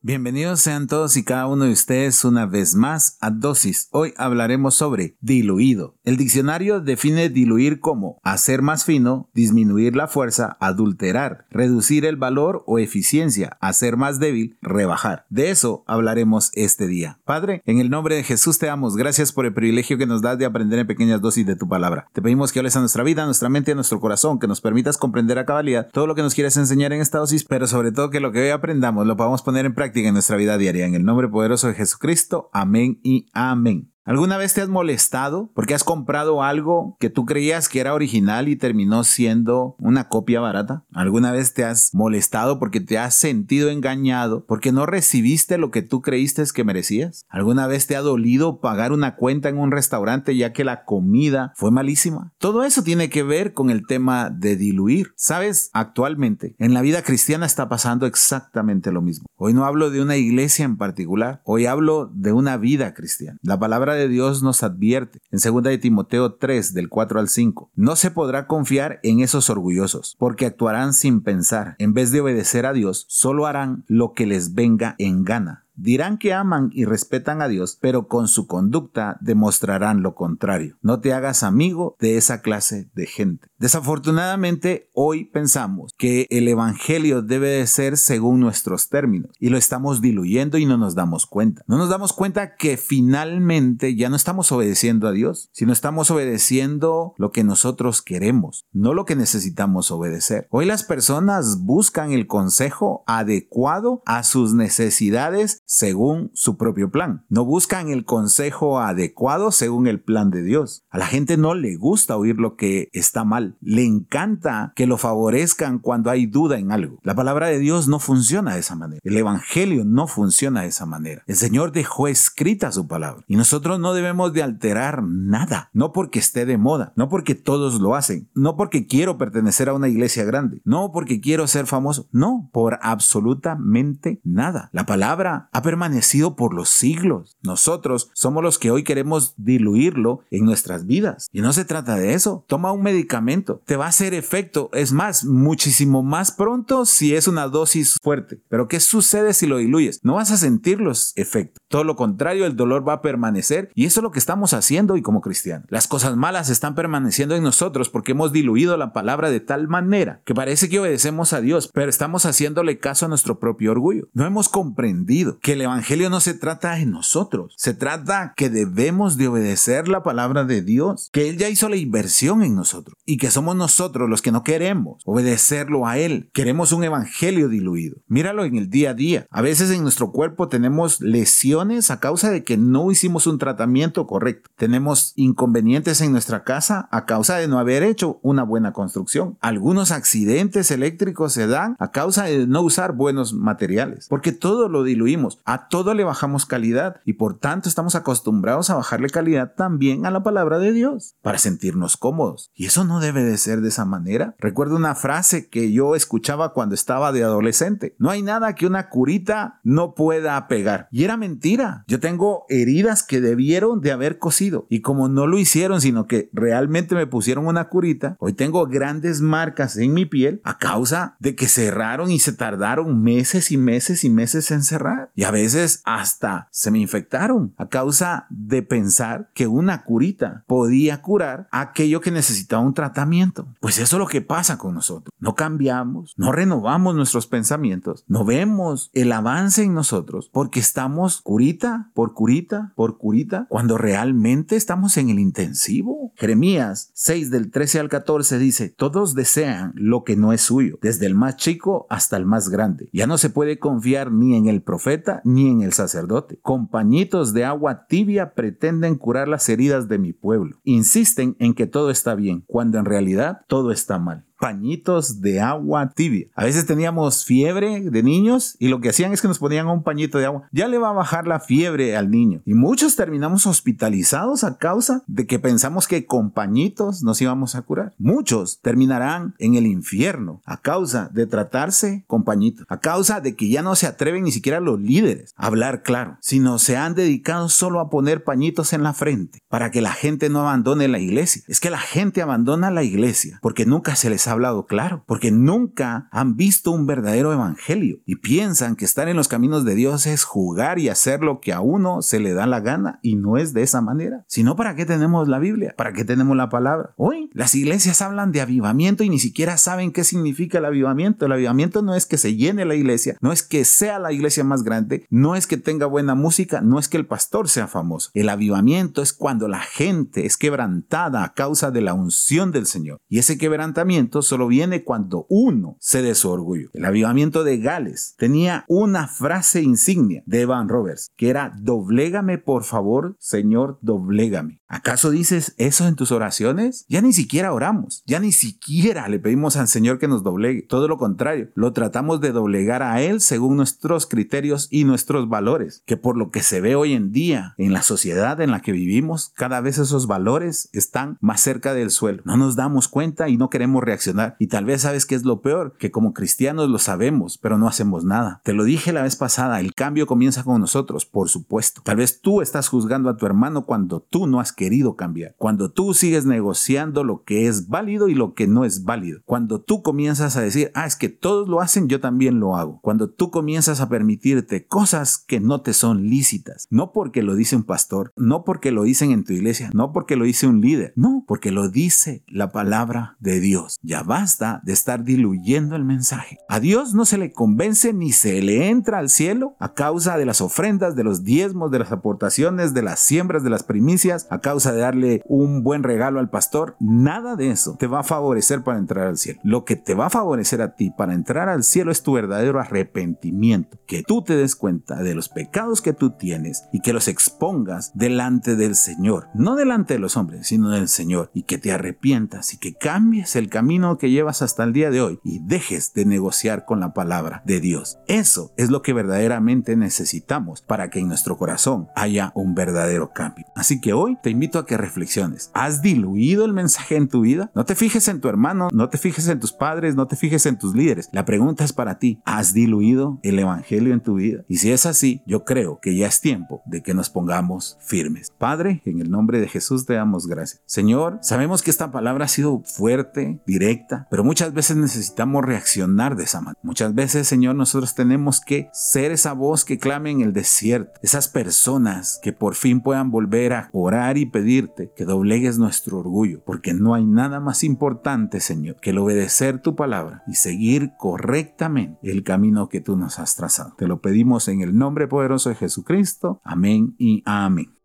Bienvenidos sean todos y cada uno de ustedes una vez más a Dosis. Hoy hablaremos sobre diluido. El diccionario define diluir como hacer más fino, disminuir la fuerza, adulterar, reducir el valor o eficiencia, hacer más débil, rebajar. De eso hablaremos este día. Padre, en el nombre de Jesús te damos gracias por el privilegio que nos das de aprender en pequeñas dosis de tu palabra. Te pedimos que hables a nuestra vida, a nuestra mente, a nuestro corazón, que nos permitas comprender a cabalidad todo lo que nos quieres enseñar en esta dosis, pero sobre todo que lo que hoy aprendamos lo podamos poner en práctica en nuestra vida diaria. En el nombre poderoso de Jesucristo. Amén y amén. ¿Alguna vez te has molestado porque has comprado algo que tú creías que era original y terminó siendo una copia barata? ¿Alguna vez te has molestado porque te has sentido engañado porque no recibiste lo que tú creíste que merecías? ¿Alguna vez te ha dolido pagar una cuenta en un restaurante ya que la comida fue malísima? Todo eso tiene que ver con el tema de diluir. ¿Sabes? Actualmente en la vida cristiana está pasando exactamente lo mismo. Hoy no hablo de una iglesia en particular, hoy hablo de una vida cristiana. La palabra de Dios nos advierte en 2 de Timoteo 3 del 4 al 5. No se podrá confiar en esos orgullosos, porque actuarán sin pensar. En vez de obedecer a Dios, solo harán lo que les venga en gana Dirán que aman y respetan a Dios, pero con su conducta demostrarán lo contrario. No te hagas amigo de esa clase de gente. Desafortunadamente, hoy pensamos que el Evangelio debe de ser según nuestros términos y lo estamos diluyendo y no nos damos cuenta. No nos damos cuenta que finalmente ya no estamos obedeciendo a Dios, sino estamos obedeciendo lo que nosotros queremos, no lo que necesitamos obedecer. Hoy las personas buscan el consejo adecuado a sus necesidades según su propio plan. No buscan el consejo adecuado según el plan de Dios. A la gente no le gusta oír lo que está mal. Le encanta que lo favorezcan cuando hay duda en algo. La palabra de Dios no funciona de esa manera. El Evangelio no funciona de esa manera. El Señor dejó escrita su palabra. Y nosotros no debemos de alterar nada. No porque esté de moda. No porque todos lo hacen. No porque quiero pertenecer a una iglesia grande. No porque quiero ser famoso. No, por absolutamente nada. La palabra ha permanecido por los siglos. Nosotros somos los que hoy queremos diluirlo en nuestras vidas. Y no se trata de eso. Toma un medicamento. Te va a hacer efecto. Es más, muchísimo más pronto si es una dosis fuerte. Pero ¿qué sucede si lo diluyes? No vas a sentir los efectos. Todo lo contrario, el dolor va a permanecer. Y eso es lo que estamos haciendo hoy como cristianos. Las cosas malas están permaneciendo en nosotros porque hemos diluido la palabra de tal manera que parece que obedecemos a Dios, pero estamos haciéndole caso a nuestro propio orgullo. No hemos comprendido el Evangelio no se trata de nosotros, se trata que debemos de obedecer la palabra de Dios, que Él ya hizo la inversión en nosotros y que somos nosotros los que no queremos obedecerlo a Él. Queremos un Evangelio diluido. Míralo en el día a día. A veces en nuestro cuerpo tenemos lesiones a causa de que no hicimos un tratamiento correcto. Tenemos inconvenientes en nuestra casa a causa de no haber hecho una buena construcción. Algunos accidentes eléctricos se dan a causa de no usar buenos materiales, porque todo lo diluimos. A todo le bajamos calidad y por tanto estamos acostumbrados a bajarle calidad también a la palabra de Dios para sentirnos cómodos. Y eso no debe de ser de esa manera. Recuerdo una frase que yo escuchaba cuando estaba de adolescente. No hay nada que una curita no pueda pegar. Y era mentira. Yo tengo heridas que debieron de haber cosido. Y como no lo hicieron, sino que realmente me pusieron una curita, hoy tengo grandes marcas en mi piel a causa de que cerraron y se tardaron meses y meses y meses en cerrar. Y a veces hasta se me infectaron a causa de pensar que una curita podía curar aquello que necesitaba un tratamiento. Pues eso es lo que pasa con nosotros. No cambiamos, no renovamos nuestros pensamientos, no vemos el avance en nosotros porque estamos curita por curita por curita cuando realmente estamos en el intensivo. Jeremías 6 del 13 al 14 dice, todos desean lo que no es suyo, desde el más chico hasta el más grande. Ya no se puede confiar ni en el profeta ni en el sacerdote. Compañitos de agua tibia pretenden curar las heridas de mi pueblo. Insisten en que todo está bien, cuando en realidad todo está mal. Pañitos de agua tibia. A veces teníamos fiebre de niños y lo que hacían es que nos ponían un pañito de agua. Ya le va a bajar la fiebre al niño. Y muchos terminamos hospitalizados a causa de que pensamos que con pañitos nos íbamos a curar. Muchos terminarán en el infierno a causa de tratarse con pañitos. A causa de que ya no se atreven ni siquiera los líderes a hablar claro, sino se han dedicado solo a poner pañitos en la frente para que la gente no abandone la iglesia. Es que la gente abandona la iglesia porque nunca se les ha hablado claro, porque nunca han visto un verdadero evangelio y piensan que estar en los caminos de Dios es jugar y hacer lo que a uno se le da la gana y no es de esa manera. Sino para qué tenemos la Biblia, para qué tenemos la palabra. Hoy las iglesias hablan de avivamiento y ni siquiera saben qué significa el avivamiento. El avivamiento no es que se llene la iglesia, no es que sea la iglesia más grande, no es que tenga buena música, no es que el pastor sea famoso. El avivamiento es cuando la gente es quebrantada a causa de la unción del Señor. Y ese quebrantamiento solo viene cuando uno se de su orgullo. El avivamiento de Gales tenía una frase insignia de Evan Roberts, que era, doblégame por favor, Señor, doblégame. ¿Acaso dices eso en tus oraciones? Ya ni siquiera oramos, ya ni siquiera le pedimos al Señor que nos doblegue. Todo lo contrario, lo tratamos de doblegar a Él según nuestros criterios y nuestros valores, que por lo que se ve hoy en día en la sociedad en la que vivimos, cada vez esos valores están más cerca del suelo. No nos damos cuenta y no queremos reaccionar. Y tal vez sabes que es lo peor, que como cristianos lo sabemos, pero no hacemos nada. Te lo dije la vez pasada, el cambio comienza con nosotros, por supuesto. Tal vez tú estás juzgando a tu hermano cuando tú no has querido cambiar, cuando tú sigues negociando lo que es válido y lo que no es válido, cuando tú comienzas a decir, ah, es que todos lo hacen, yo también lo hago, cuando tú comienzas a permitirte cosas que no te son lícitas, no porque lo dice un pastor, no porque lo dicen en tu iglesia, no porque lo dice un líder, no, porque lo dice la palabra de Dios. Ya basta de estar diluyendo el mensaje. A Dios no se le convence ni se le entra al cielo a causa de las ofrendas, de los diezmos, de las aportaciones, de las siembras, de las primicias, a causa de darle un buen regalo al pastor. Nada de eso te va a favorecer para entrar al cielo. Lo que te va a favorecer a ti para entrar al cielo es tu verdadero arrepentimiento. Que tú te des cuenta de los pecados que tú tienes y que los expongas delante del Señor. No delante de los hombres, sino del Señor. Y que te arrepientas y que cambies el camino que llevas hasta el día de hoy y dejes de negociar con la palabra de Dios. Eso es lo que verdaderamente necesitamos para que en nuestro corazón haya un verdadero cambio. Así que hoy te invito a que reflexiones. ¿Has diluido el mensaje en tu vida? No te fijes en tu hermano, no te fijes en tus padres, no te fijes en tus líderes. La pregunta es para ti. ¿Has diluido el evangelio en tu vida? Y si es así, yo creo que ya es tiempo de que nos pongamos firmes. Padre, en el nombre de Jesús te damos gracias. Señor, sabemos que esta palabra ha sido fuerte, directa, pero muchas veces necesitamos reaccionar de esa manera. Muchas veces, Señor, nosotros tenemos que ser esa voz que clame en el desierto, esas personas que por fin puedan volver a orar y pedirte que doblegues nuestro orgullo, porque no hay nada más importante, Señor, que el obedecer tu palabra y seguir correctamente el camino que tú nos has trazado. Te lo pedimos en el nombre poderoso de Jesucristo. Amén y amén.